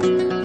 Bye.